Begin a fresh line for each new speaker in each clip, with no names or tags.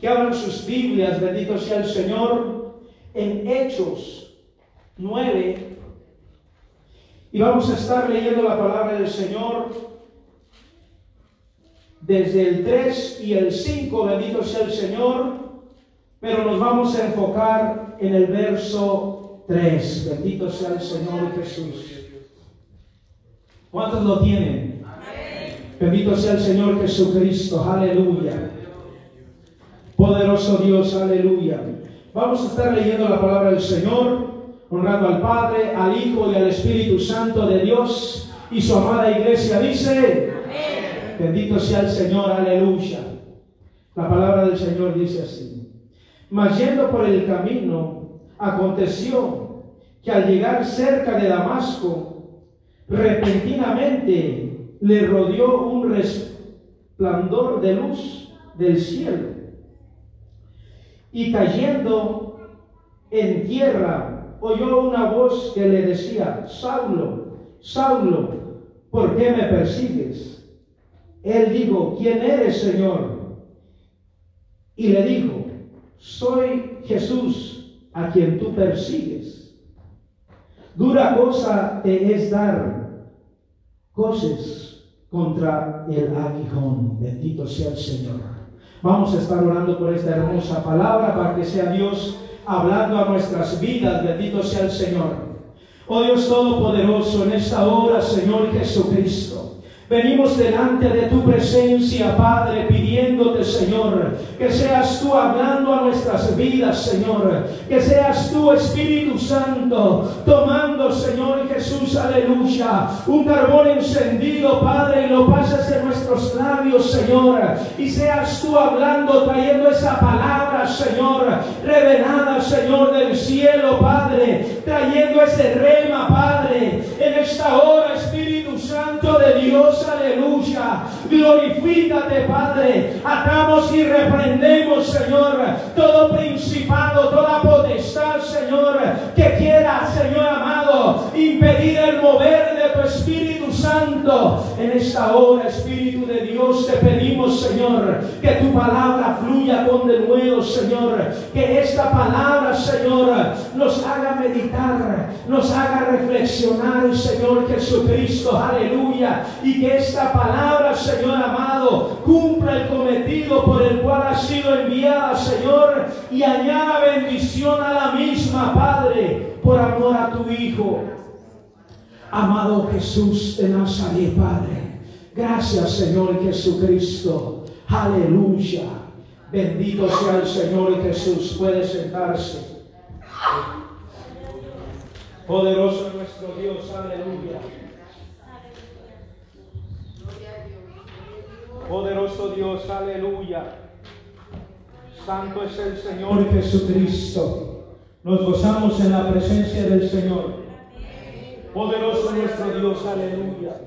que abran sus Biblias, bendito sea el Señor, en Hechos 9. Y vamos a estar leyendo la palabra del Señor desde el 3 y el 5, bendito sea el Señor, pero nos vamos a enfocar en el verso 3. Bendito sea el Señor Jesús. ¿Cuántos lo tienen? Bendito sea el Señor Jesucristo. Aleluya. Poderoso Dios, aleluya. Vamos a estar leyendo la palabra del Señor, honrando al Padre, al Hijo y al Espíritu Santo de Dios. Y su amada iglesia dice, bendito sea el Señor, aleluya. La palabra del Señor dice así. Mas yendo por el camino, aconteció que al llegar cerca de Damasco, repentinamente le rodeó un resplandor de luz del cielo. Y cayendo en tierra, oyó una voz que le decía, Saulo, Saulo, ¿por qué me persigues? Él dijo, ¿quién eres, Señor? Y le dijo, soy Jesús a quien tú persigues. Dura cosa te es dar cosas contra el aguijón. Bendito sea el Señor. Vamos a estar orando por esta hermosa palabra para que sea Dios hablando a nuestras vidas. Bendito sea el Señor. Oh Dios Todopoderoso, en esta hora, Señor Jesucristo. Venimos delante de tu presencia, Padre, pidiéndote, Señor, que seas tú hablando a nuestras vidas, Señor. Que seas tú, Espíritu Santo, tomando, Señor Jesús, aleluya, un carbón encendido, Padre, y lo pases en nuestros labios, Señor. Y seas tú hablando, trayendo esa palabra, Señor, revelada, Señor, del cielo, Padre, trayendo ese rema, Padre, en esta hora, Dios aleluya. Glorifícate, Padre. Atamos y reprendemos, Señor, todo principado, toda potestad, Señor, que quiera, Señor amado, impedir el mover de tu Espíritu Santo. En esta hora, Espíritu de Dios, te pedimos, Señor, que tu palabra fluya con denuedo, Señor. Que esta palabra, Señor, nos haga meditar, nos haga reflexionar, Señor Jesucristo, aleluya. Y que esta palabra, Señor amado, cumpla el cometido por el cual ha sido enviada, Señor, y añada bendición a la misma, Padre, por amor a tu Hijo. Amado Jesús de Nazaret, Padre. Gracias, Señor Jesucristo. Aleluya. Bendito sea el Señor Jesús. Puede sentarse. Poderoso nuestro Dios. Aleluya. Poderoso Dios, aleluya. Santo es el Señor Jesucristo. Nos gozamos en la presencia del Señor. Poderoso nuestro Dios, aleluya.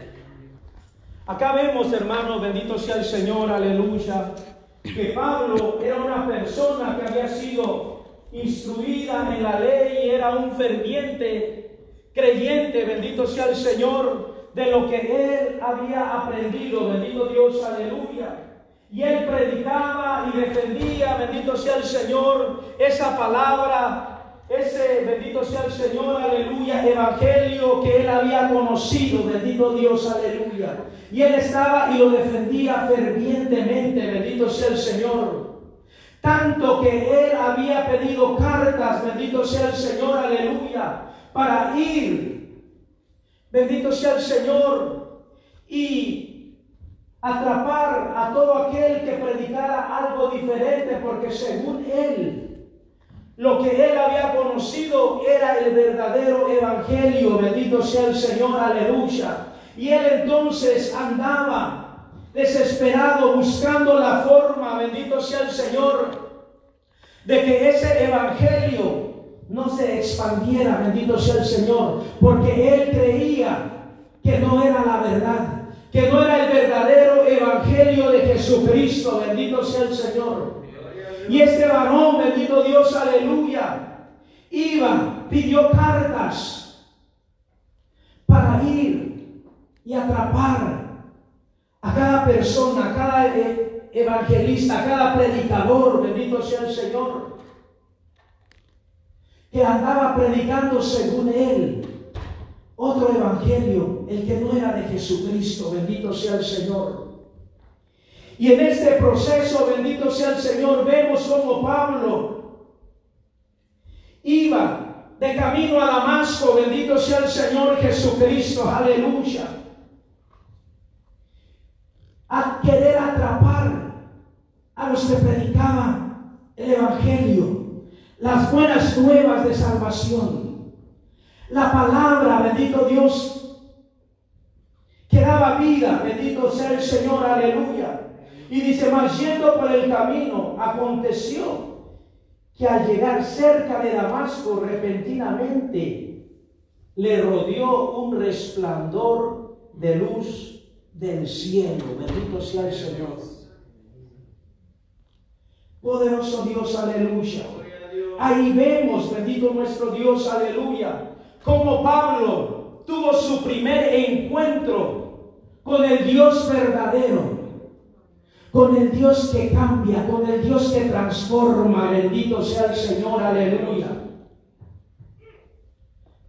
Acá vemos, hermanos, bendito sea el Señor, aleluya, que Pablo era una persona que había sido instruida en la ley era un ferviente creyente, bendito sea el Señor, de lo que él había aprendido, bendito Dios, aleluya. Y él predicaba y defendía, bendito sea el Señor, esa palabra, ese, bendito sea el Señor, aleluya, evangelio que él había conocido, bendito Dios, aleluya. Y él estaba y lo defendía fervientemente, bendito sea el Señor. Tanto que él había pedido cartas, bendito sea el Señor, aleluya, para ir Bendito sea el Señor. Y atrapar a todo aquel que predicara algo diferente, porque según él, lo que él había conocido era el verdadero evangelio. Bendito sea el Señor, aleluya. Y él entonces andaba desesperado buscando la forma, bendito sea el Señor, de que ese evangelio no se expandiera, bendito sea el Señor, porque él creía que no era la verdad, que no era el verdadero evangelio de Jesucristo, bendito sea el Señor. Y este varón, bendito Dios, aleluya, iba, pidió cartas para ir y atrapar a cada persona, a cada eh, evangelista, cada predicador, bendito sea el Señor, que andaba predicando según él otro evangelio, el que no era de Jesucristo, bendito sea el Señor. Y en este proceso, bendito sea el Señor, vemos como Pablo iba de camino a Damasco, bendito sea el Señor Jesucristo, aleluya, a querer atrapar a los que predicaban el Evangelio, las buenas nuevas de salvación, la palabra, bendito Dios, que daba vida, bendito sea el Señor, aleluya. Y dice, más yendo por el camino, aconteció que al llegar cerca de Damasco, repentinamente le rodeó un resplandor de luz del cielo. Bendito sea el Señor. Poderoso Dios, aleluya. Ahí vemos, bendito nuestro Dios, aleluya, como Pablo tuvo su primer encuentro con el Dios verdadero con el Dios que cambia, con el Dios que transforma. Bendito sea el Señor, aleluya.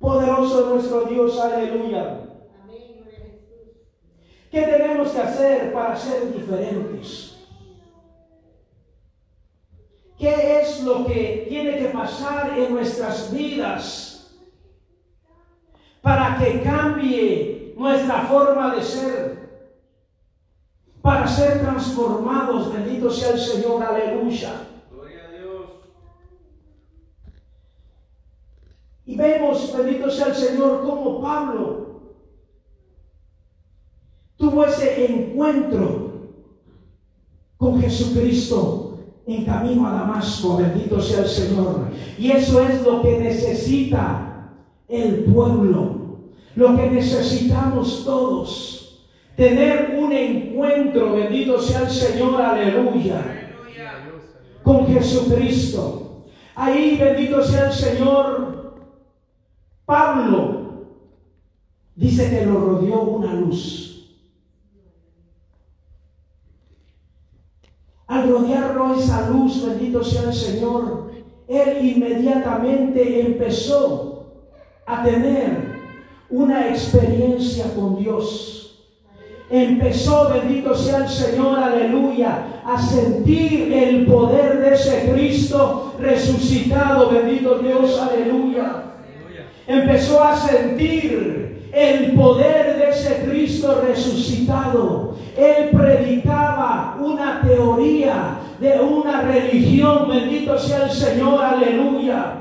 Poderoso nuestro Dios, aleluya. ¿Qué tenemos que hacer para ser diferentes? ¿Qué es lo que tiene que pasar en nuestras vidas para que cambie nuestra forma de ser? Para ser transformados. Bendito sea el Señor, aleluya. Gloria a Dios. Y vemos, bendito sea el Señor, como Pablo tuvo ese encuentro con Jesucristo en camino a Damasco. Bendito sea el Señor. Y eso es lo que necesita el pueblo, lo que necesitamos todos tener un encuentro, bendito sea el Señor, aleluya, con Jesucristo. Ahí, bendito sea el Señor, Pablo dice que lo rodeó una luz. Al rodearlo esa luz, bendito sea el Señor, él inmediatamente empezó a tener una experiencia con Dios empezó, bendito sea el Señor, aleluya, a sentir el poder de ese Cristo resucitado, bendito Dios, aleluya. Empezó a sentir el poder de ese Cristo resucitado. Él predicaba una teoría de una religión, bendito sea el Señor, aleluya.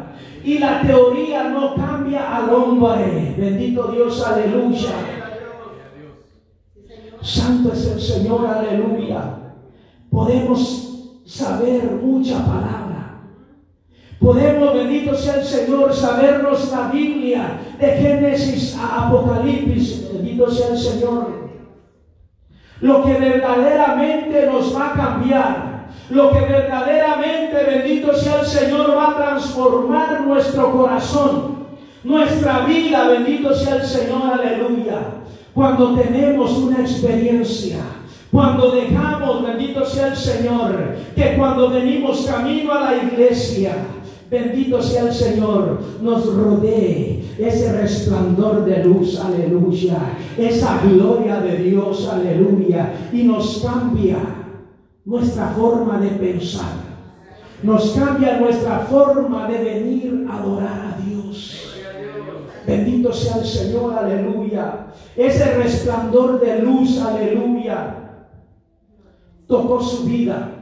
Y la teoría no cambia al hombre, bendito Dios, aleluya. Santo es el Señor, aleluya. Podemos saber mucha palabra. Podemos, bendito sea el Señor, sabernos la Biblia de Génesis a Apocalipsis. Bendito sea el Señor. Lo que verdaderamente nos va a cambiar. Lo que verdaderamente, bendito sea el Señor, va a transformar nuestro corazón. Nuestra vida, bendito sea el Señor, aleluya cuando tenemos una experiencia, cuando dejamos, bendito sea el Señor, que cuando venimos camino a la iglesia, bendito sea el Señor, nos rodee ese resplandor de luz, aleluya, esa gloria de Dios, aleluya, y nos cambia nuestra forma de pensar, nos cambia nuestra forma de venir a adorar. Bendito sea el Señor, aleluya. Ese resplandor de luz, aleluya, tocó su vida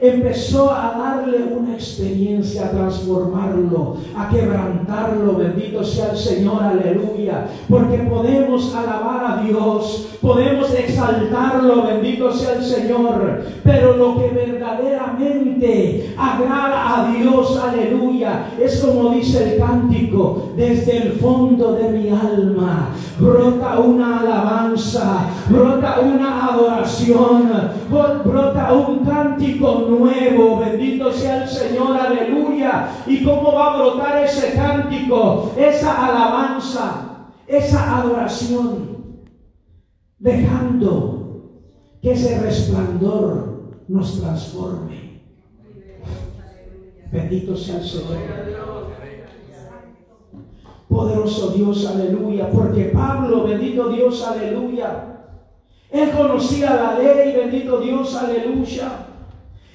empezó a darle una experiencia, a transformarlo, a quebrantarlo. Bendito sea el Señor, aleluya. Porque podemos alabar a Dios, podemos exaltarlo, bendito sea el Señor. Pero lo que verdaderamente agrada a Dios, aleluya, es como dice el cántico, desde el fondo de mi alma brota una alabanza, brota una adoración, brota un cántico nuevo. Bendito sea el Señor, aleluya. ¿Y cómo va a brotar ese cántico, esa alabanza, esa adoración? Dejando que ese resplandor nos transforme. Bendito sea el Señor. Poderoso Dios, aleluya. Porque Pablo, bendito Dios, aleluya. Él conocía la ley, bendito Dios, aleluya.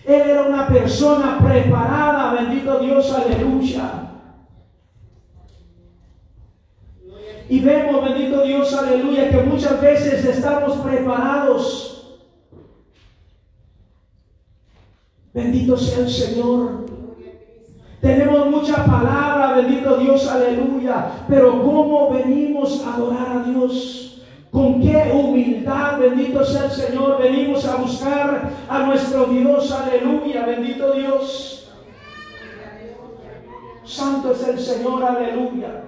Él era una persona preparada, bendito Dios, aleluya. Y vemos, bendito Dios, aleluya, que muchas veces estamos preparados. Bendito sea el Señor. Tenemos mucha palabra, bendito Dios, aleluya. Pero ¿cómo venimos a adorar a Dios? Con qué humildad, bendito sea el Señor, venimos a buscar a nuestro Dios, aleluya, bendito Dios. Santo es el Señor, aleluya.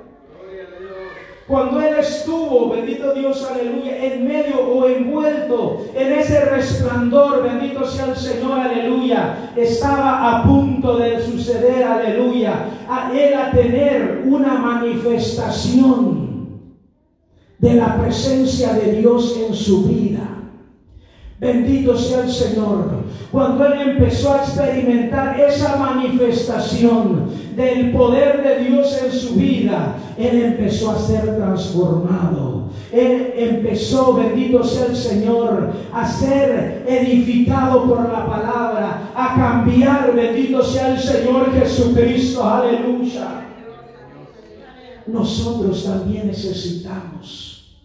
Cuando Él estuvo, bendito Dios, aleluya, en medio o envuelto en ese resplandor, bendito sea el Señor, aleluya, estaba a punto de suceder, aleluya, a Él a tener una manifestación de la presencia de Dios en su vida. Bendito sea el Señor. Cuando Él empezó a experimentar esa manifestación del poder de Dios en su vida, Él empezó a ser transformado. Él empezó, bendito sea el Señor, a ser edificado por la palabra, a cambiar, bendito sea el Señor Jesucristo, aleluya. Nosotros también necesitamos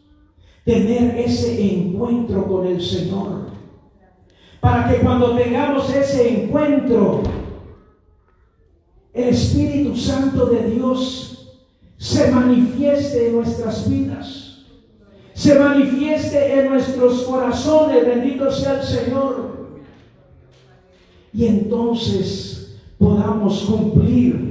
tener ese encuentro con el Señor. Para que cuando tengamos ese encuentro, el Espíritu Santo de Dios se manifieste en nuestras vidas, se manifieste en nuestros corazones, bendito sea el Señor. Y entonces podamos cumplir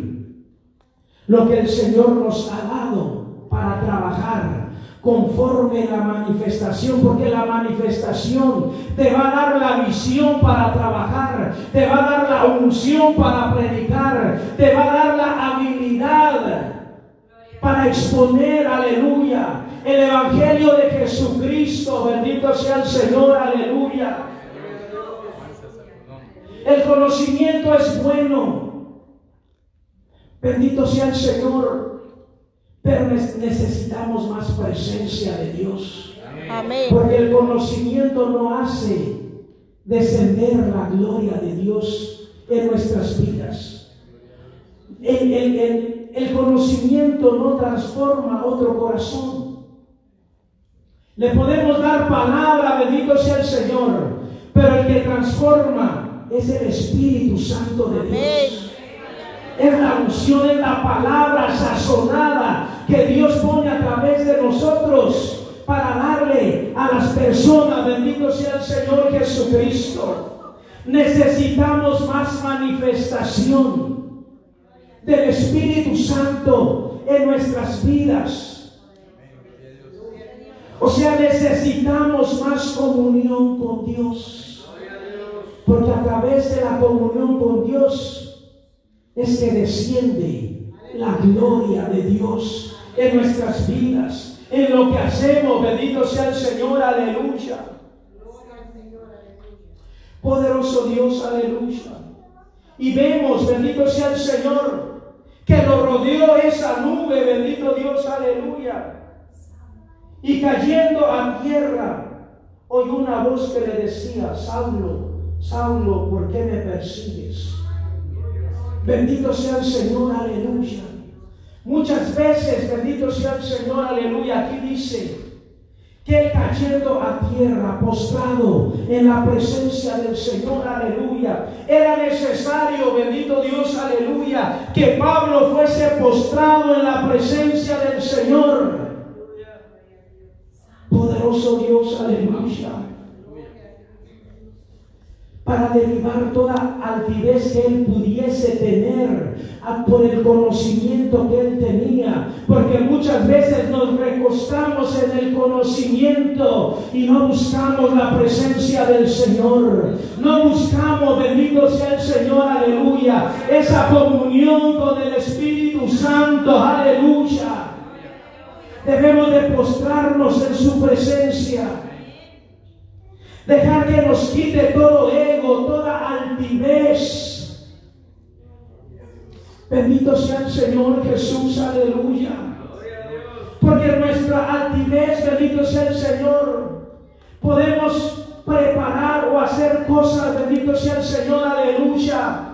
lo que el Señor nos ha dado para trabajar conforme la manifestación, porque la manifestación te va a dar la visión para trabajar, te va a dar la unción para predicar, te va a dar la habilidad para exponer, aleluya, el Evangelio de Jesucristo, bendito sea el Señor, aleluya. El conocimiento es bueno, bendito sea el Señor. Pero necesitamos más presencia de Dios. Porque el conocimiento no hace descender la gloria de Dios en nuestras vidas. El, el conocimiento no transforma otro corazón. Le podemos dar palabra, bendito sea el Señor, pero el que transforma es el Espíritu Santo de Dios es la unción, es la palabra sazonada que Dios pone a través de nosotros para darle a las personas, bendito sea el Señor Jesucristo. Necesitamos más manifestación del Espíritu Santo en nuestras vidas. O sea, necesitamos más comunión con Dios. Porque a través de la comunión con Dios es que desciende la gloria de Dios en nuestras vidas, en lo que hacemos. Bendito sea el Señor, aleluya. Poderoso Dios, aleluya. Y vemos, bendito sea el Señor, que lo rodeó esa nube, bendito Dios, aleluya. Y cayendo a tierra, oyó una voz que le decía, Saulo, Saulo, ¿por qué me persigues? Bendito sea el Señor, aleluya. Muchas veces, bendito sea el Señor, aleluya. Aquí dice que cayendo a tierra, postrado en la presencia del Señor, aleluya. Era necesario, bendito Dios, aleluya, que Pablo fuese postrado en la presencia del Señor. Poderoso Dios, aleluya para derribar toda altivez que él pudiese tener por el conocimiento que él tenía. Porque muchas veces nos recostamos en el conocimiento y no buscamos la presencia del Señor. No buscamos, bendito sea el Señor, aleluya, esa comunión con el Espíritu Santo, aleluya. Debemos de postrarnos en su presencia Dejar que nos quite todo ego, toda altivez. Bendito sea el Señor Jesús, aleluya. Porque nuestra altivez, bendito sea el Señor, podemos preparar o hacer cosas, bendito sea el Señor, aleluya.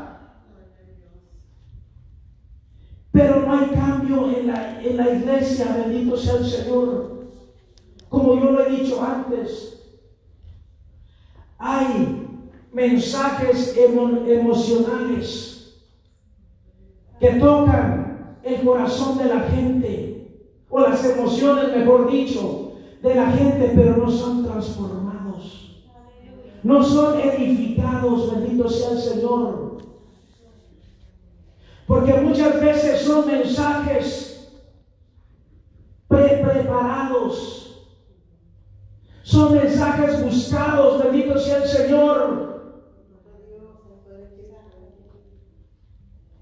Pero no hay cambio en la, en la iglesia, bendito sea el Señor. Como yo lo he dicho antes, hay mensajes emocionales que tocan el corazón de la gente, o las emociones, mejor dicho, de la gente, pero no son transformados. No son edificados, bendito sea el Señor. Porque muchas veces son mensajes pre preparados. Son mensajes buscados, bendito sea el Señor.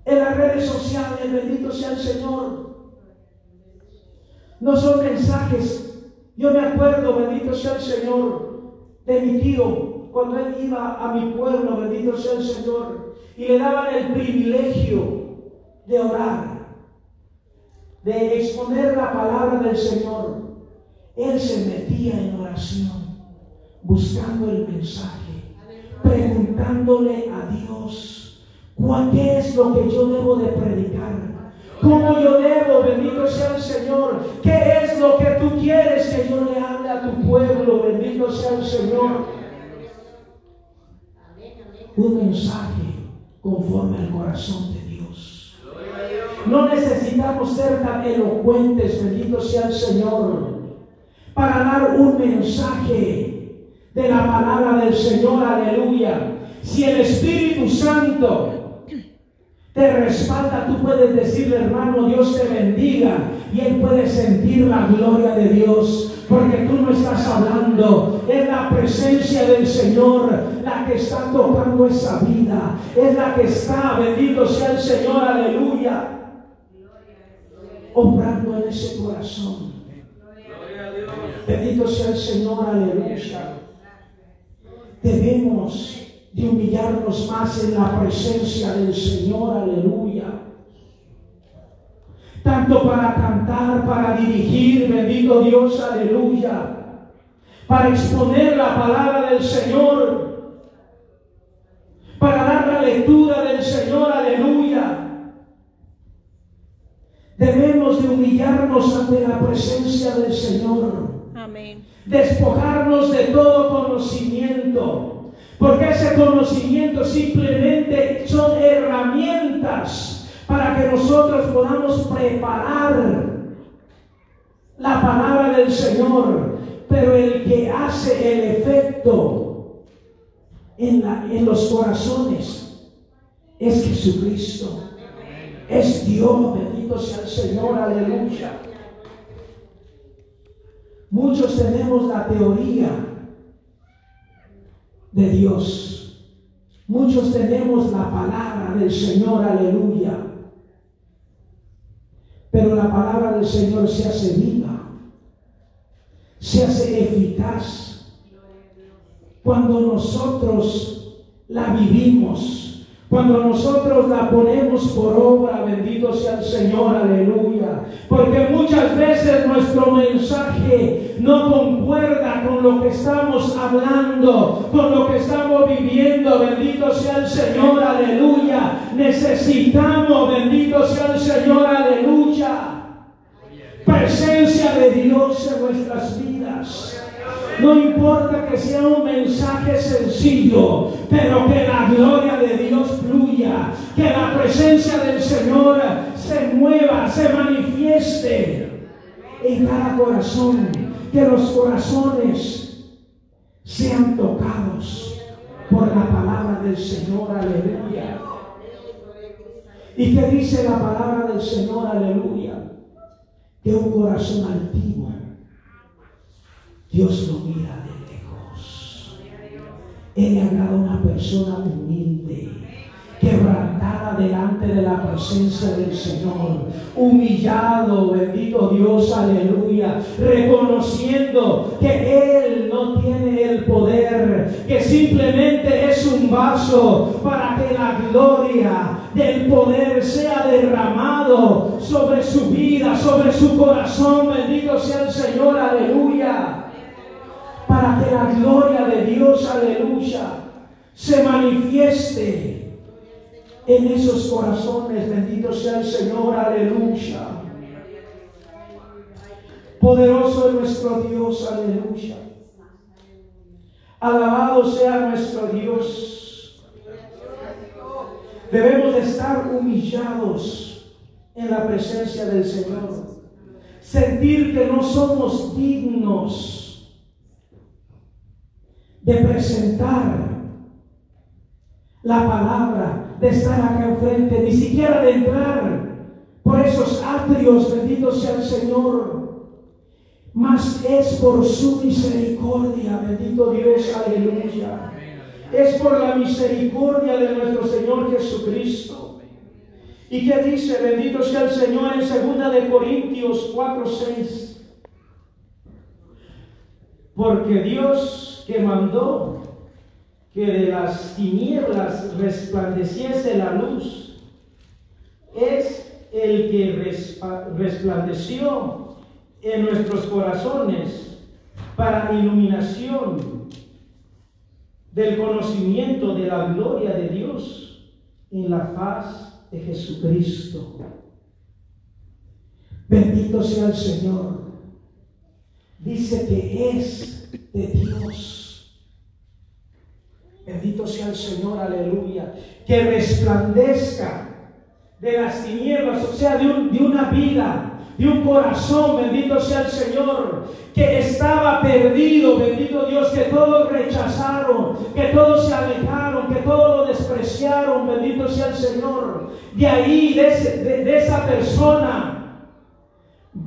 En las redes sociales, bendito sea el Señor. No son mensajes. Yo me acuerdo, bendito sea el Señor, de mi tío, cuando él iba a mi pueblo, bendito sea el Señor, y le daban el privilegio de orar, de exponer la palabra del Señor, él se metía en oración, buscando el mensaje, preguntándole a Dios, ¿cuál es lo que yo debo de predicar? ¿Cómo yo debo, bendito sea el Señor? ¿Qué es lo que tú quieres que yo le hable a tu pueblo? Bendito sea el Señor. Un mensaje conforme al corazón de no necesitamos ser tan elocuentes, bendito sea el Señor, para dar un mensaje de la palabra del Señor, aleluya. Si el Espíritu Santo te respalda, tú puedes decirle, hermano, Dios te bendiga, y Él puede sentir la gloria de Dios porque tú no estás hablando, es la presencia del Señor la que está tocando esa vida, es la que está, bendito sea el Señor, aleluya obrando en ese corazón. Bendito sea el Señor, aleluya. Debemos de humillarnos más en la presencia del Señor, aleluya. Tanto para cantar, para dirigir, bendito Dios, aleluya. Para exponer la palabra del Señor. Para dar la lectura del Señor, aleluya Debemos de humillarnos ante la presencia del Señor. Despojarnos de todo conocimiento. Porque ese conocimiento simplemente son herramientas para que nosotros podamos preparar la palabra del Señor. Pero el que hace el efecto en, en los corazones es Jesucristo. Es Dios, bendito sea el Señor, aleluya. Muchos tenemos la teoría de Dios. Muchos tenemos la palabra del Señor, aleluya. Pero la palabra del Señor se hace viva, se hace eficaz cuando nosotros la vivimos cuando nosotros la ponemos por obra, bendito sea el Señor, aleluya. Porque muchas veces nuestro mensaje no concuerda con lo que estamos hablando, con lo que estamos viviendo, bendito sea el Señor, aleluya. Necesitamos, bendito sea el Señor, aleluya. Presencia de Dios en nuestras vidas. No importa que sea un mensaje sencillo, pero que la gloria de Dios fluya, que la presencia del Señor se mueva, se manifieste en cada corazón, que los corazones sean tocados por la palabra del Señor, aleluya. ¿Y qué dice la palabra del Señor, aleluya? Que un corazón altivo Dios lo mira de lejos. Él le agrada una persona humilde, quebrantada delante de la presencia del Señor, humillado, bendito Dios, aleluya, reconociendo que Él no tiene el poder, que simplemente es un vaso para que la gloria del poder sea derramado sobre su vida, sobre su corazón, bendito sea el Señor, aleluya, la gloria de Dios, aleluya, se manifieste en esos corazones. Bendito sea el Señor, aleluya. Poderoso es nuestro Dios, aleluya. Alabado sea nuestro Dios. Debemos de estar humillados en la presencia del Señor. Sentir que no somos dignos de presentar la palabra, de estar acá enfrente, ni siquiera de entrar por esos atrios, bendito sea el Señor. Mas es por su misericordia, bendito Dios, aleluya. Es por la misericordia de nuestro Señor Jesucristo. ¿Y qué dice? Bendito sea el Señor en 2 de Corintios 4, 6. Porque Dios que mandó que de las tinieblas resplandeciese la luz, es el que resplandeció en nuestros corazones para iluminación del conocimiento de la gloria de Dios en la faz de Jesucristo. Bendito sea el Señor. Dice que es de Dios Bendito sea el Señor, aleluya. Que resplandezca de las tinieblas, o sea, de, una vida, de un corazón, bendito sea el Señor, que estaba perdido, bendito Dios, que todos rechazaron, que todos se alejaron, que todos lo despreciaron, bendito sea el Señor. De ahí, de, de esa persona,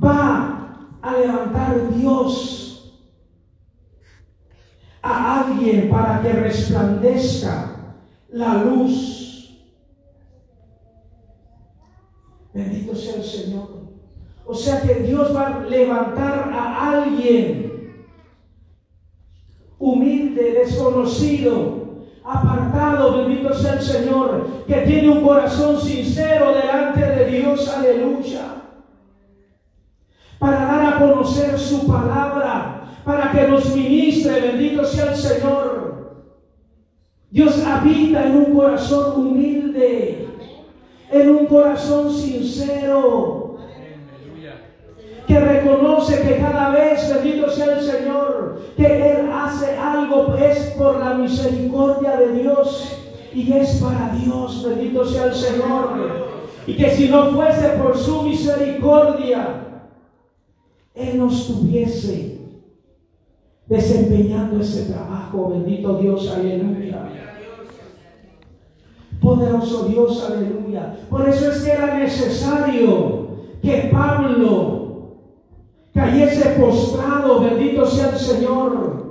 va a levantar Dios a alguien para que resplandezca la luz. Bendito sea el Señor. O sea que Dios va a levantar a alguien humilde, desconocido, apartado, bendito sea el Señor, que tiene un corazón sincero delante de Dios, aleluya, su palabra para que nos ministre, bendito sea el Señor. Dios habita en un corazón humilde, en un corazón sincero, que reconoce que cada vez, bendito sea el Señor, que Él hace algo es por la misericordia de Dios y es para Dios, bendito sea el Señor. Y que si no fuese por su misericordia, Él nos tuviese desempeñando ese trabajo. Bendito Dios, aleluya. Poderoso Dios, aleluya. Por eso es que era necesario que Pablo cayese postrado, bendito sea el Señor.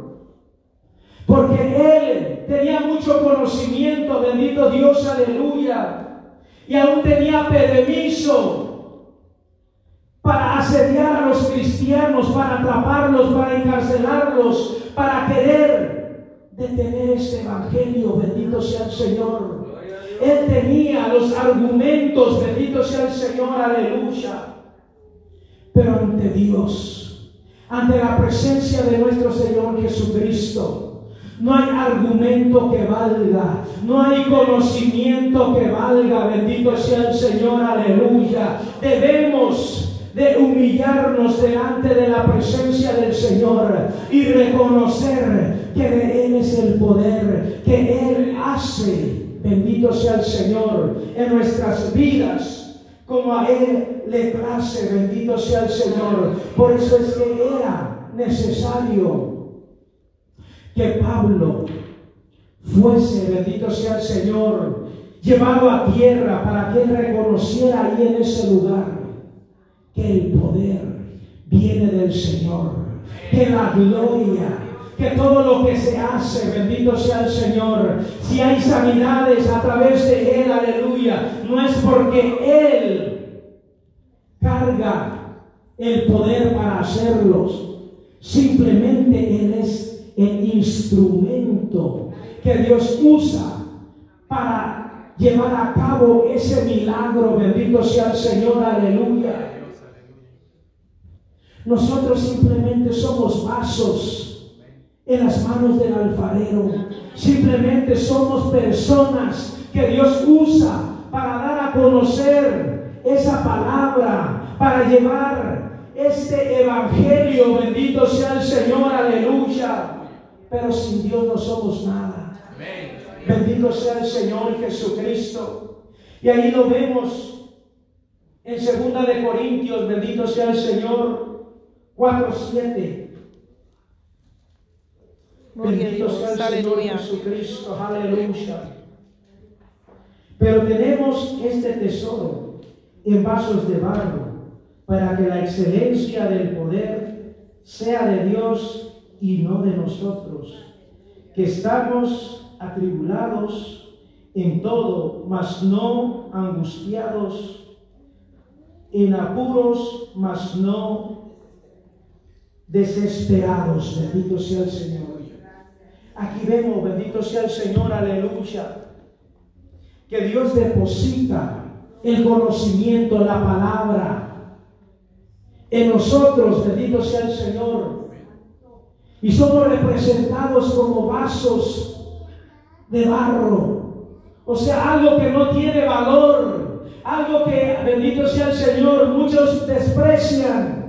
Porque él tenía mucho conocimiento, bendito Dios, aleluya. Y aún tenía permiso para asediar a los cristianos, para atraparlos, para encarcelarlos, para querer detener este evangelio. Bendito sea el Señor. Él tenía los argumentos, bendito sea el Señor, aleluya. Pero ante Dios, ante la presencia de nuestro Señor Jesucristo, no hay argumento que valga, no hay conocimiento que valga, bendito sea el Señor, aleluya. Debemos de humillarnos delante de la presencia del Señor y reconocer que de Él es el poder, que Él hace, bendito sea el Señor, en nuestras vidas, como a Él le place, bendito sea el Señor. Por eso es que era necesario que Pablo fuese, bendito sea el Señor, llevado a tierra para que él reconociera ahí en ese lugar que el poder viene del Señor, que la gloria, que todo lo que se hace, bendito sea el Señor. Si hay sanidades a través de Él, aleluya. no es porque Él carga el poder para hacerlos. Simplemente Él es el instrumento que Dios usa para llevar a cabo ese milagro. Bendito sea el Señor, aleluya. Nosotros simplemente somos vasos en las manos del alfarero. Simplemente somos personas que Dios usa para dar a conocer esa palabra, para llevar este evangelio. Bendito sea el Señor, aleluya. Pero sin Dios no somos nada. Bendito sea el Señor Jesucristo. Y ahí lo vemos en segunda de Corintios, bendito sea el Señor, 4, 7. Bendito sea el Señor Jesucristo, aleluya. Pero tenemos este tesoro en vasos de barro para que la excelencia del poder sea de Dios y no de nosotros, que estamos atribulados en todo, mas no angustiados, en apuros, mas no desesperados. Bendito sea el Señor. Aquí vemos, bendito sea el Señor, aleluya, que Dios deposita el conocimiento, la palabra en nosotros, bendito sea el Señor. Y somos representados como vasos de barro. O sea, algo que no tiene valor, algo que, bendito sea el Señor, muchos desprecian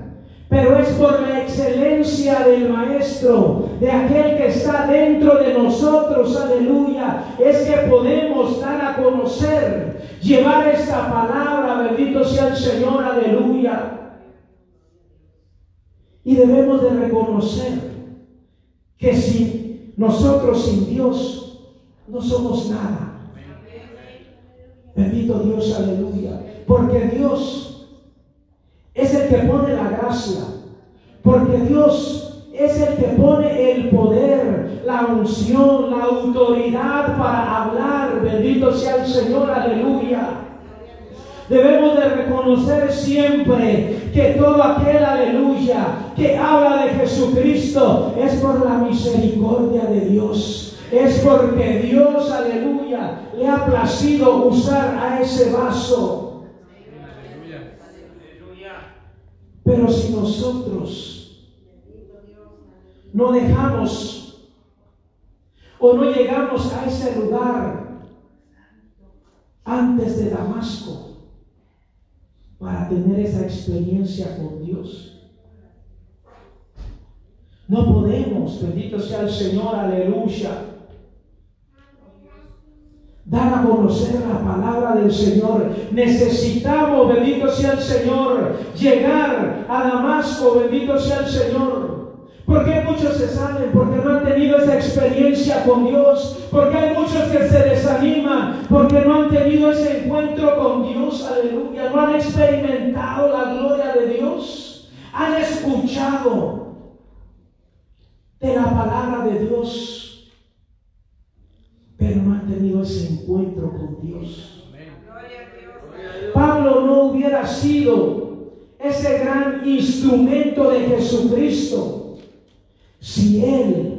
pero es por la excelencia del Maestro, de aquel que está dentro de nosotros, aleluya, es que podemos dar a conocer, llevar esta palabra, bendito sea el Señor, aleluya. Y debemos de reconocer que si nosotros sin Dios no somos nada. Bendito Dios, aleluya. Porque Dios que pone la gracia, porque Dios es el que pone el poder, la unción, la autoridad para hablar. Bendito sea el Señor, aleluya. Debemos de reconocer siempre que todo aquel aleluya que habla de Jesucristo es por la misericordia de Dios. Es porque Dios, aleluya, le ha placido usar a ese vaso Pero si nosotros no dejamos o no llegamos a ese lugar antes de Damasco para tener esa experiencia con Dios, no podemos, bendito sea el Señor, aleluya dar a conocer la palabra del Señor. Necesitamos, bendito sea el Señor, llegar a Damasco, bendito sea el Señor. Porque muchos se salen, porque no han tenido esa experiencia con Dios, porque hay muchos que se desaniman, porque no han tenido ese encuentro con Dios, aleluya, no han experimentado la gloria de Dios, han escuchado de la palabra de Dios, pero no han tenido ese encuentro con Dios. Pablo no hubiera sido ese gran instrumento de Jesucristo si él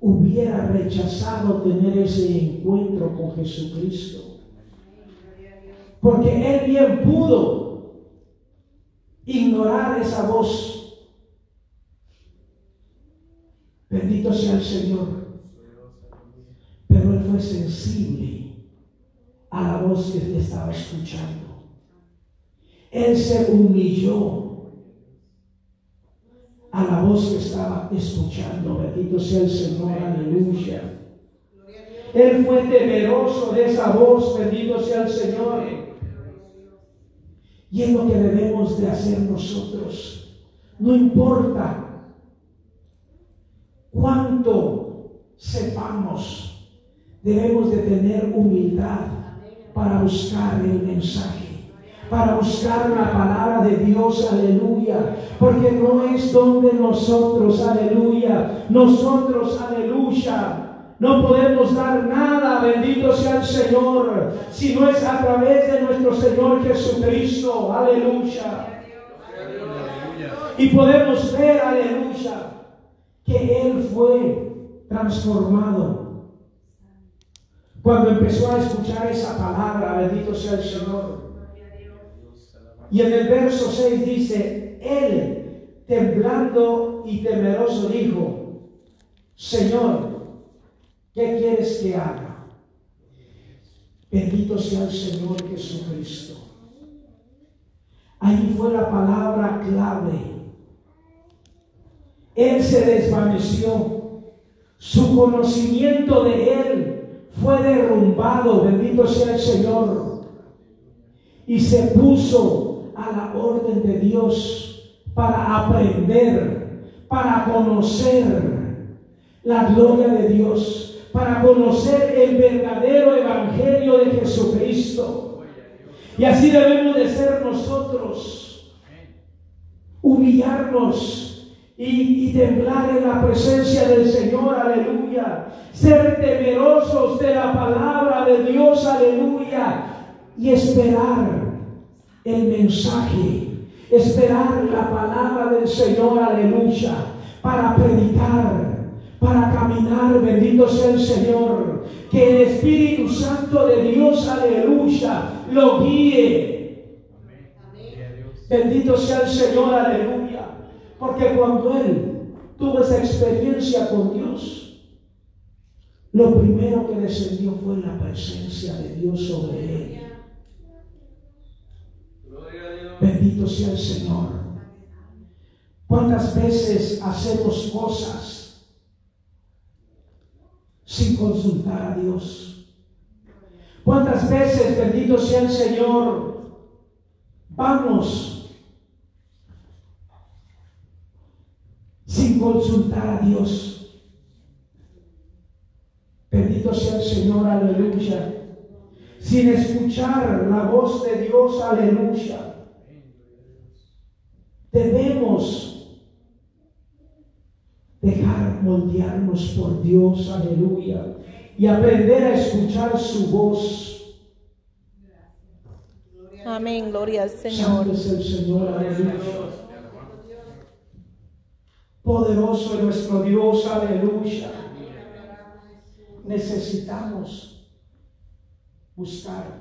hubiera rechazado tener ese encuentro con Jesucristo. Porque él bien pudo ignorar esa voz. Bendito sea el Señor pero él fue sensible a la voz que él estaba escuchando. Él se humilló a la voz que estaba escuchando. Bendito sea el Señor, aleluya. Él fue temeroso de esa voz, bendito sea el Señor. Y es lo que debemos de hacer nosotros. No importa cuánto sepamos debemos de tener humildad para buscar el mensaje, para buscar la palabra de Dios, aleluya, porque no es donde nosotros, aleluya, nosotros, aleluya, No podemos dar nada, bendito sea el Señor, si no es a través de nuestro Señor Jesucristo. Aleluya. Y podemos ver, aleluya, que Él fue transformado. Cuando empezó a escuchar esa palabra, bendito sea el Señor. Y en el verso 6 dice, Él, temblando y temeroso, dijo, Señor, ¿qué quieres que haga? Bendito sea el Señor Jesucristo. Ahí fue la palabra clave él se desvaneció. Su conocimiento de Él fue derrumbado, bendito sea el Señor. Y se puso a la orden de Dios para aprender, para conocer la gloria de Dios, para conocer el verdadero evangelio de Jesucristo. Y así debemos de ser nosotros, humillarnos y, temblar en la presencia del Señor, aleluya. Ser temerosos de la palabra de Dios, aleluya. Y esperar el mensaje, esperar la palabra del Señor, aleluya, para predicar, para caminar, bendito sea el Señor. Que el Espíritu Santo de Dios, aleluya, lo guíe. Bendito sea el Señor, aleluya. Porque cuando él tuvo esa experiencia con Dios, lo primero que descendió fue la presencia de Dios sobre él. Bendito sea el Señor. ¿Cuántas veces hacemos cosas sin consultar a Dios? ¿Cuántas veces, bendito sea el Señor, vamos sin consultar a Dios. Bendito sea el Señor, aleluya. Sin escuchar la voz de Dios, aleluya. Debemos dejar moldearnos por Dios, aleluya. Y aprender a escuchar su voz.
Amén, gloria al Señor.
es el Señor, aleluya poderoso nuestro Dios, aleluya. Necesitamos buscar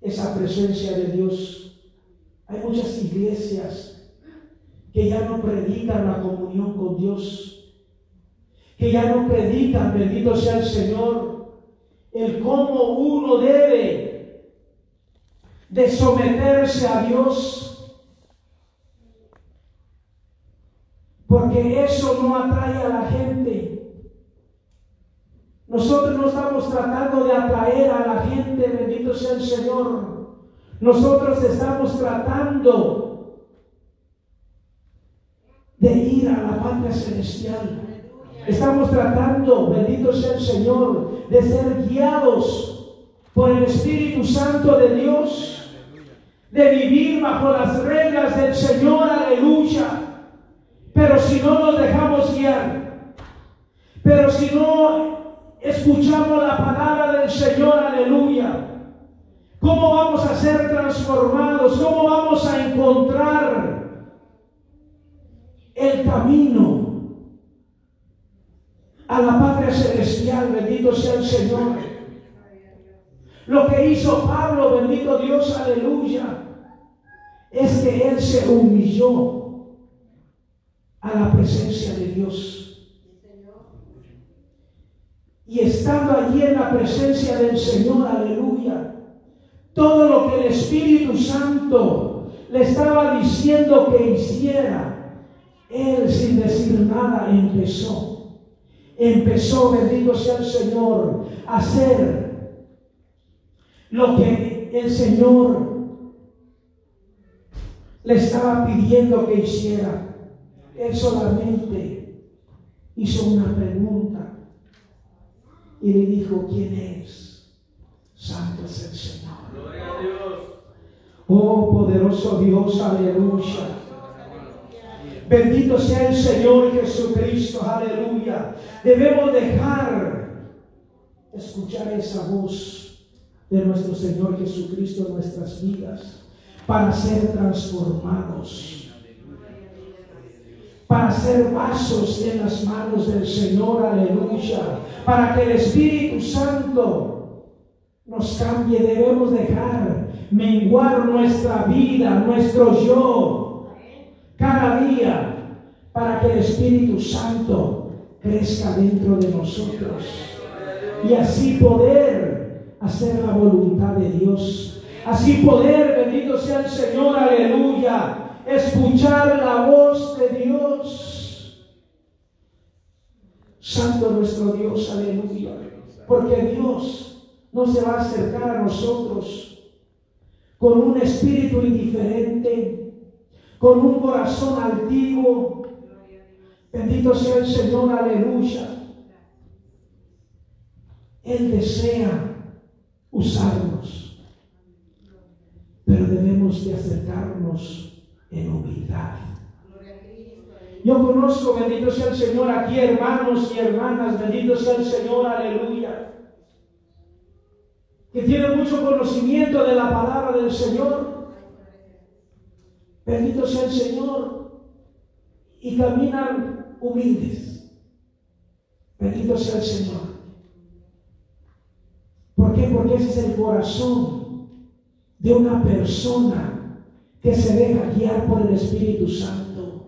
esa presencia de Dios. Hay muchas iglesias que ya no predican la comunión con Dios, que ya no predican, bendito sea el Señor, el cómo uno debe de someterse a Dios porque eso no atrae a la gente. Nosotros no estamos tratando de atraer a la gente, bendito sea el Señor. Nosotros estamos tratando de ir a la patria celestial. Estamos tratando, bendito sea el Señor, de ser guiados por el Espíritu Santo de Dios, de vivir bajo las reglas del Señor, aleluya pero si no nos dejamos guiar, pero si no escuchamos la palabra del Señor, aleluya, ¿cómo vamos a ser transformados? ¿Cómo vamos a encontrar el camino a la patria celestial? Bendito sea el Señor. Lo que hizo Pablo, bendito Dios, aleluya, es que él se humilló a la presencia de Dios. Y estando allí en la presencia del Señor, aleluya, todo lo que el Espíritu Santo le estaba diciendo que hiciera, él sin decir nada empezó. Empezó, bendito sea el Señor, a hacer lo que el Señor le estaba pidiendo que hiciera. Él solamente hizo una pregunta y le dijo, ¿quién es? Santo es el Señor. Gloria a Dios. Oh poderoso Dios, aleluya. Bendito sea el Señor Jesucristo, aleluya. Debemos dejar escuchar esa voz de nuestro Señor Jesucristo en nuestras vidas para ser transformados, para ser vasos en las manos del Señor, aleluya, para que el Espíritu Santo nos cambie, debemos dejar menguar nuestra vida, nuestro yo, cada día, para que el Espíritu Santo crezca dentro de nosotros. Y así poder hacer la voluntad de Dios. Así poder, bendito sea el Señor, aleluya, escuchar la voz de Dios. Santo nuestro Dios, aleluya. Porque Dios no se va a acercar a nosotros con un espíritu indiferente, con un corazón altivo. Bendito sea el Señor, aleluya. Él desea usarnos, pero debemos de acercarnos en humildad. Yo conozco, bendito sea el Señor, aquí hermanos y hermanas, bendito sea el Señor, aleluya, que tienen mucho conocimiento de la palabra del Señor. Bendito sea el Señor y caminan humildes. Bendito sea el Señor. ¿Por qué? Porque ese es el corazón de una persona que se deja guiar por el Espíritu Santo.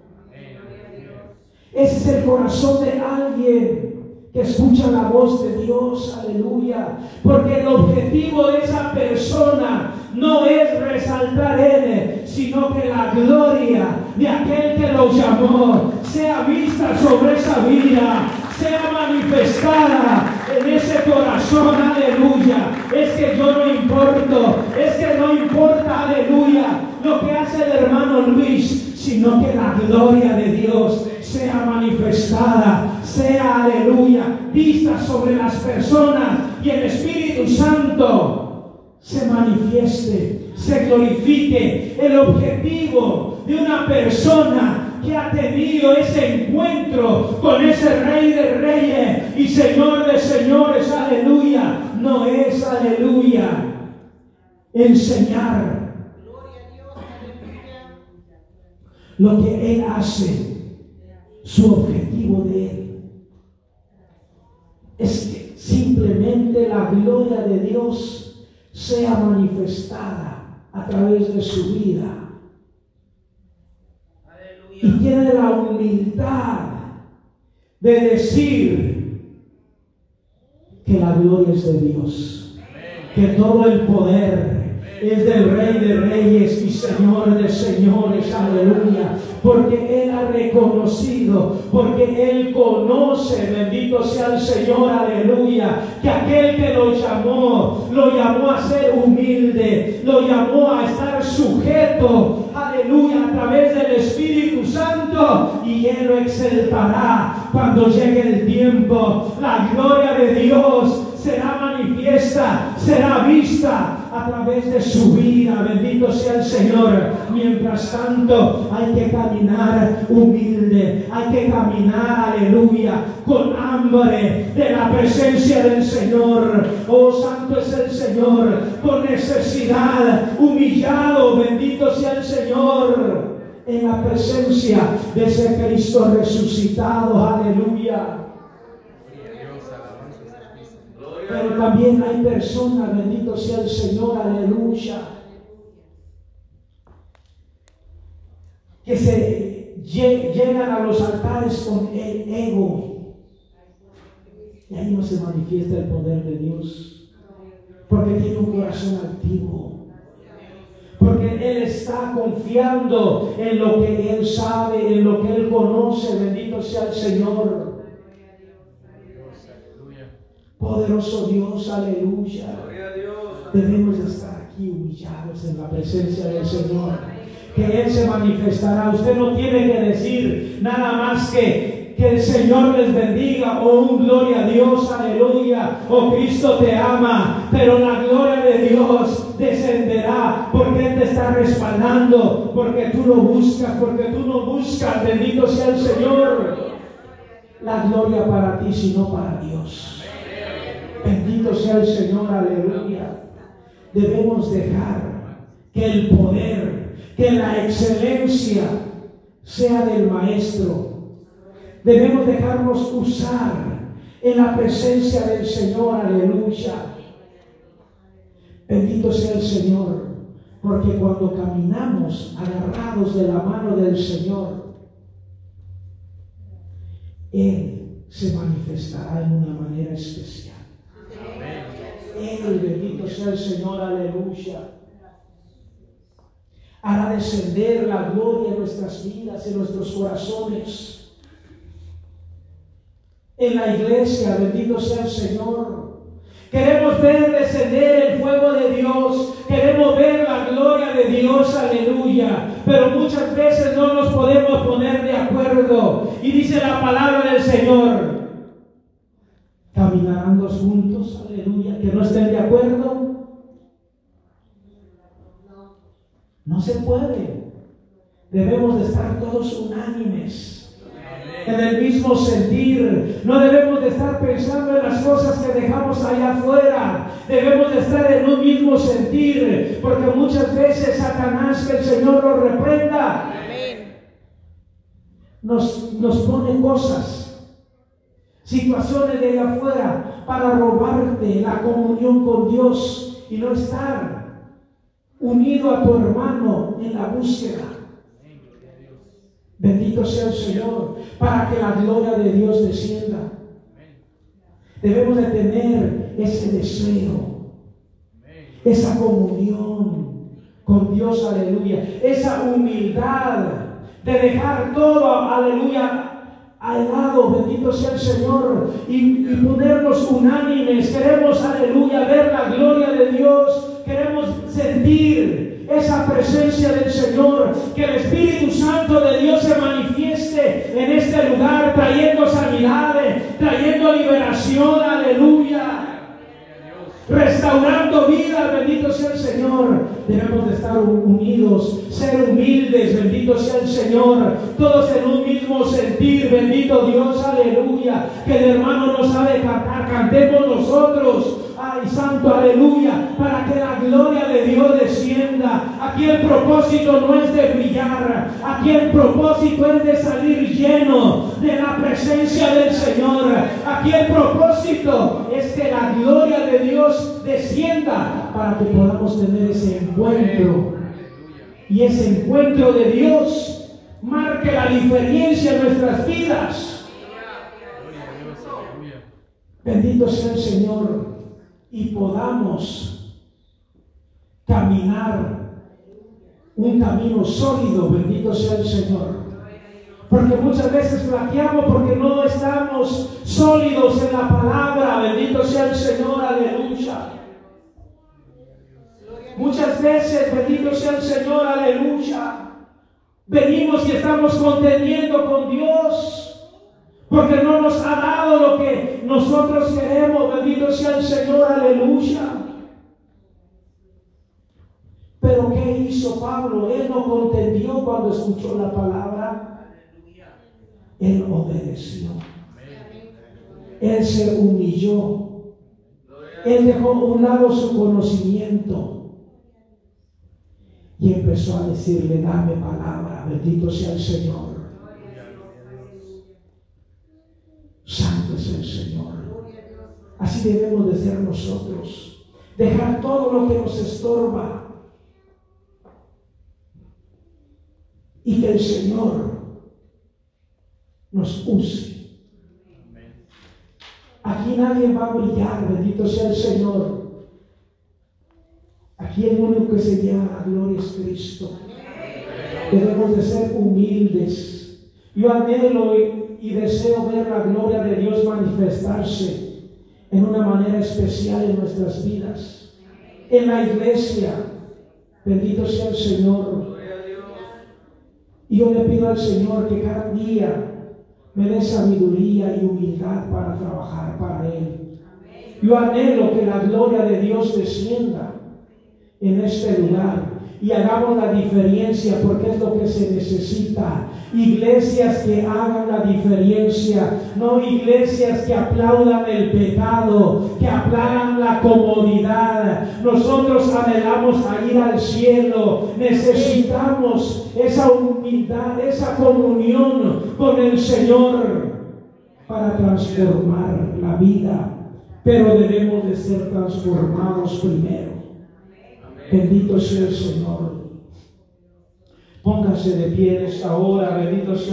Ese es el corazón de alguien que escucha la voz de Dios, aleluya. Porque el objetivo de esa persona no es resaltar Él, sino que la gloria de aquel que lo llamó sea vista sobre esa vida, sea manifestada en ese corazón, aleluya. Es que yo no importo, es que no importa, aleluya, el hermano Luis, sino que la gloria de Dios sea manifestada, sea, aleluya, vista sobre las personas y el Espíritu Santo se manifieste, se glorifique. El objetivo de una persona que ha tenido ese encuentro con ese rey de reyes y señor de señores, aleluya, no es, aleluya, enseñar lo que Él hace, su objetivo de Él. Es que simplemente la gloria de Dios sea manifestada a través de su vida y tiene la humildad de decir que la gloria es de Dios, que todo el poder es del Rey de Reyes y Señor de Señores, aleluya, porque Él ha reconocido, porque Él conoce, bendito sea el Señor, aleluya, que aquel que lo llamó, lo llamó a ser humilde, lo llamó a estar sujeto, aleluya, a través del Espíritu Santo, y Él lo exaltará cuando llegue el tiempo. La gloria de Dios será manifiesta, será vista a través de su vida. Bendito sea el Señor. Mientras tanto, hay que caminar humilde, hay que caminar, aleluya, con hambre de la presencia del Señor. Oh, santo es el Señor, con necesidad, humillado, bendito sea el Señor. En la presencia de ese Cristo resucitado, aleluya. Pero también hay personas, bendito sea el Señor, aleluya, que se llegan a los altares con el ego. Y ahí no se manifiesta el poder de Dios. Porque tiene un corazón activo. Porque Él está confiando en lo que Él sabe, en lo que Él conoce. Bendito sea el Señor. Poderoso Dios, aleluya. Debemos estar aquí humillados en la presencia del Señor. Que Él se manifestará. Usted no tiene que decir nada más que que el Señor les bendiga, oh un gloria a Dios, aleluya, oh Cristo te ama, pero la gloria de Dios descenderá porque Él te está respaldando, porque tú lo buscas, porque tú no buscas, bendito sea el Señor. La gloria para ti, sino para Dios. Bendito sea el Señor, aleluya. Debemos dejar que el poder, que la excelencia sea del Maestro. Debemos dejarnos usar en la presencia del Señor, aleluya. Bendito sea el Señor, porque cuando caminamos agarrados de la mano del Señor, Él se manifestará en una manera especial. Él, bendito sea el Señor, aleluya. Hará descender la gloria en nuestras vidas, en nuestros corazones. En la iglesia, bendito sea el Señor. Queremos ver descender el fuego de Dios. Queremos ver la gloria de Dios, aleluya. Pero muchas veces no nos podemos poner de acuerdo. Y dice la palabra del Señor. Caminarán dos juntos, aleluya. Que no estén de acuerdo. No se puede. Debemos de estar todos unánimes en el mismo sentir. No debemos de estar pensando en las cosas que dejamos allá afuera. Debemos de estar en un mismo sentir, porque muchas veces Satanás, que el Señor lo reprenda, nos, nos pone cosas, situaciones de afuera para robarte la comunión con Dios y no estar unido a tu hermano en la búsqueda. Bendito sea el Señor, para que la gloria de Dios descienda. Debemos de tener ese deseo, esa comunión con Dios, aleluya, esa humildad de dejar todo, aleluya, al lado, bendito sea el Señor, y, y, ponernos unánimes. Queremos, aleluya, ver la gloria de Dios, queremos sentir esa presencia del Señor, que el Espíritu Santo de Dios se manifieste en este lugar, trayendo sanidades, trayendo liberación, aleluya. Restaurando vida, bendito sea el Señor. Debemos de estar unidos, ser humildes, bendito sea el Señor. Todos en un mismo sentir, bendito Dios, aleluya. Que el hermano no sabe cantar, cantemos nosotros Ay, santo, aleluya, para que la gloria de Dios descienda. Aquí el propósito no es de brillar, aquí el propósito es de salir lleno de la presencia del Señor. Aquí el propósito es que la gloria de Dios descienda para que podamos tener ese encuentro. Y ese encuentro de Dios marque la diferencia en nuestras vidas. Bendito sea el Señor y podamos caminar un camino sólido, bendito sea el Señor. Porque muchas veces flaqueamos porque no estamos sólidos en la palabra, bendito sea el Señor, aleluya. Muchas veces, bendito sea el Señor, aleluya. Venimos y estamos contendiendo con Dios porque no nos ha dado lo que nosotros queremos. Bendito sea el Señor, aleluya. Pero ¿qué hizo Pablo? Él no contendió cuando escuchó la palabra. Él obedeció. Él se humilló. Él dejó a un lado su conocimiento. Y empezó a decirle, dame palabra, bendito sea el Señor. Santo es el Señor. Así debemos de ser nosotros. Dejar todo lo que nos estorba. Y que el Señor nos use. Aquí nadie va a brillar, bendito sea el Señor. Aquí el único que se llama la gloria es Cristo. Debemos de ser humildes. Yo anhelo y deseo ver la gloria de Dios manifestarse en una manera especial en nuestras vidas, en la iglesia. Bendito sea el Señor. Y yo le pido al Señor que cada día me dé sabiduría y humildad para trabajar para Él. Yo anhelo que la gloria de Dios descienda en este lugar y hagamos la diferencia porque es lo que se necesita. Iglesias que hagan la diferencia, no iglesias que aplaudan el pecado, que aplaudan la comodidad. Nosotros anhelamos a ir al cielo, necesitamos esa humildad, esa comunión con el Señor para transformar la vida. Pero debemos de ser transformados primero. Bendito sea el Señor. Póngase de pie ahora, bendito sea